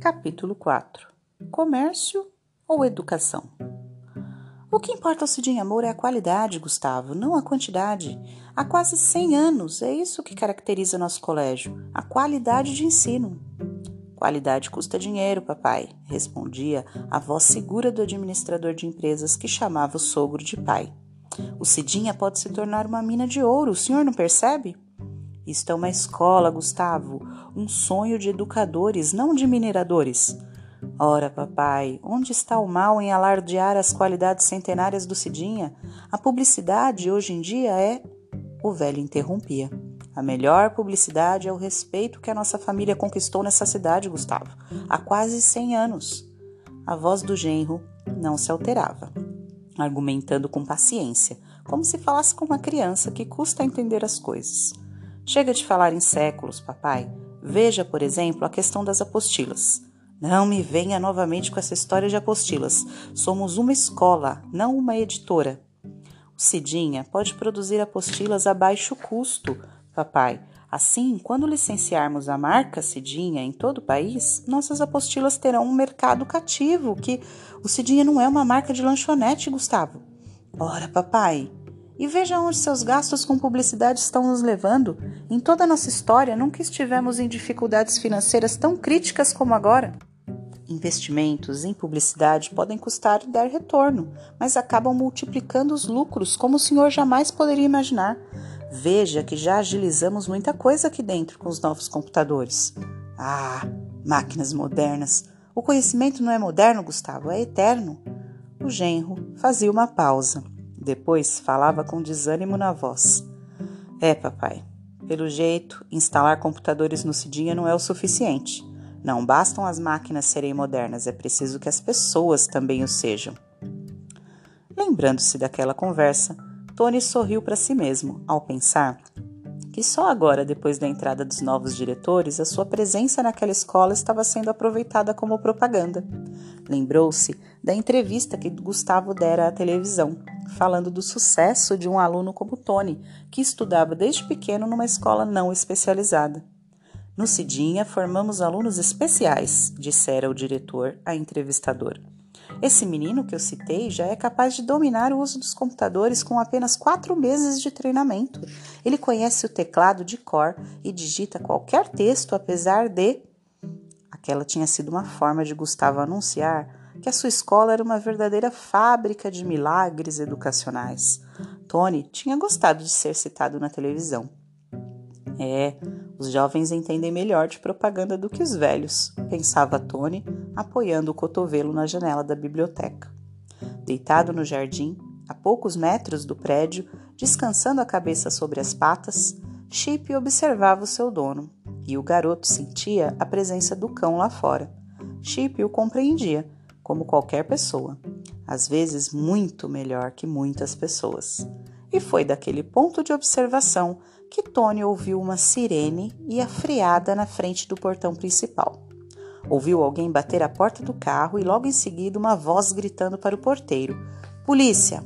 Capítulo 4 Comércio ou educação? O que importa ao Cidinha Amor é a qualidade, Gustavo, não a quantidade. Há quase 100 anos, é isso que caracteriza nosso colégio, a qualidade de ensino. Qualidade custa dinheiro, papai, respondia a voz segura do administrador de empresas que chamava o sogro de pai. O Cidinha pode se tornar uma mina de ouro, o senhor não percebe? Isto é uma escola, Gustavo, um sonho de educadores, não de mineradores. Ora, papai, onde está o mal em alardear as qualidades centenárias do Cidinha? A publicidade hoje em dia é. O velho interrompia. A melhor publicidade é o respeito que a nossa família conquistou nessa cidade, Gustavo, há quase cem anos. A voz do genro não se alterava, argumentando com paciência, como se falasse com uma criança que custa entender as coisas. Chega de falar em séculos, papai. Veja, por exemplo, a questão das apostilas. Não me venha novamente com essa história de apostilas. Somos uma escola, não uma editora. O Cidinha pode produzir apostilas a baixo custo, papai. Assim, quando licenciarmos a marca Cidinha em todo o país, nossas apostilas terão um mercado cativo, que o Cidinha não é uma marca de lanchonete, Gustavo. Ora, papai, e veja onde seus gastos com publicidade estão nos levando. Em toda a nossa história, nunca estivemos em dificuldades financeiras tão críticas como agora. Investimentos em publicidade podem custar e dar retorno, mas acabam multiplicando os lucros como o senhor jamais poderia imaginar. Veja que já agilizamos muita coisa aqui dentro com os novos computadores. Ah, máquinas modernas. O conhecimento não é moderno, Gustavo, é eterno. O genro fazia uma pausa. Depois falava com desânimo na voz. É, papai. Pelo jeito, instalar computadores no Cidinha não é o suficiente. Não bastam as máquinas serem modernas, é preciso que as pessoas também o sejam. Lembrando-se daquela conversa, Tony sorriu para si mesmo ao pensar que só agora, depois da entrada dos novos diretores, a sua presença naquela escola estava sendo aproveitada como propaganda. Lembrou-se da entrevista que Gustavo dera à televisão, falando do sucesso de um aluno como Tony, que estudava desde pequeno numa escola não especializada. No Cidinha, formamos alunos especiais, dissera o diretor à entrevistadora. Esse menino que eu citei já é capaz de dominar o uso dos computadores com apenas quatro meses de treinamento. Ele conhece o teclado de cor e digita qualquer texto, apesar de. Aquela tinha sido uma forma de Gustavo anunciar que a sua escola era uma verdadeira fábrica de milagres educacionais. Tony tinha gostado de ser citado na televisão. É, os jovens entendem melhor de propaganda do que os velhos, pensava Tony, apoiando o cotovelo na janela da biblioteca. Deitado no jardim, a poucos metros do prédio, descansando a cabeça sobre as patas, Chip observava o seu dono, e o garoto sentia a presença do cão lá fora. Chip o compreendia como qualquer pessoa, às vezes muito melhor que muitas pessoas. E foi daquele ponto de observação que Tony ouviu uma sirene e a freada na frente do portão principal. Ouviu alguém bater a porta do carro e logo em seguida uma voz gritando para o porteiro: Polícia!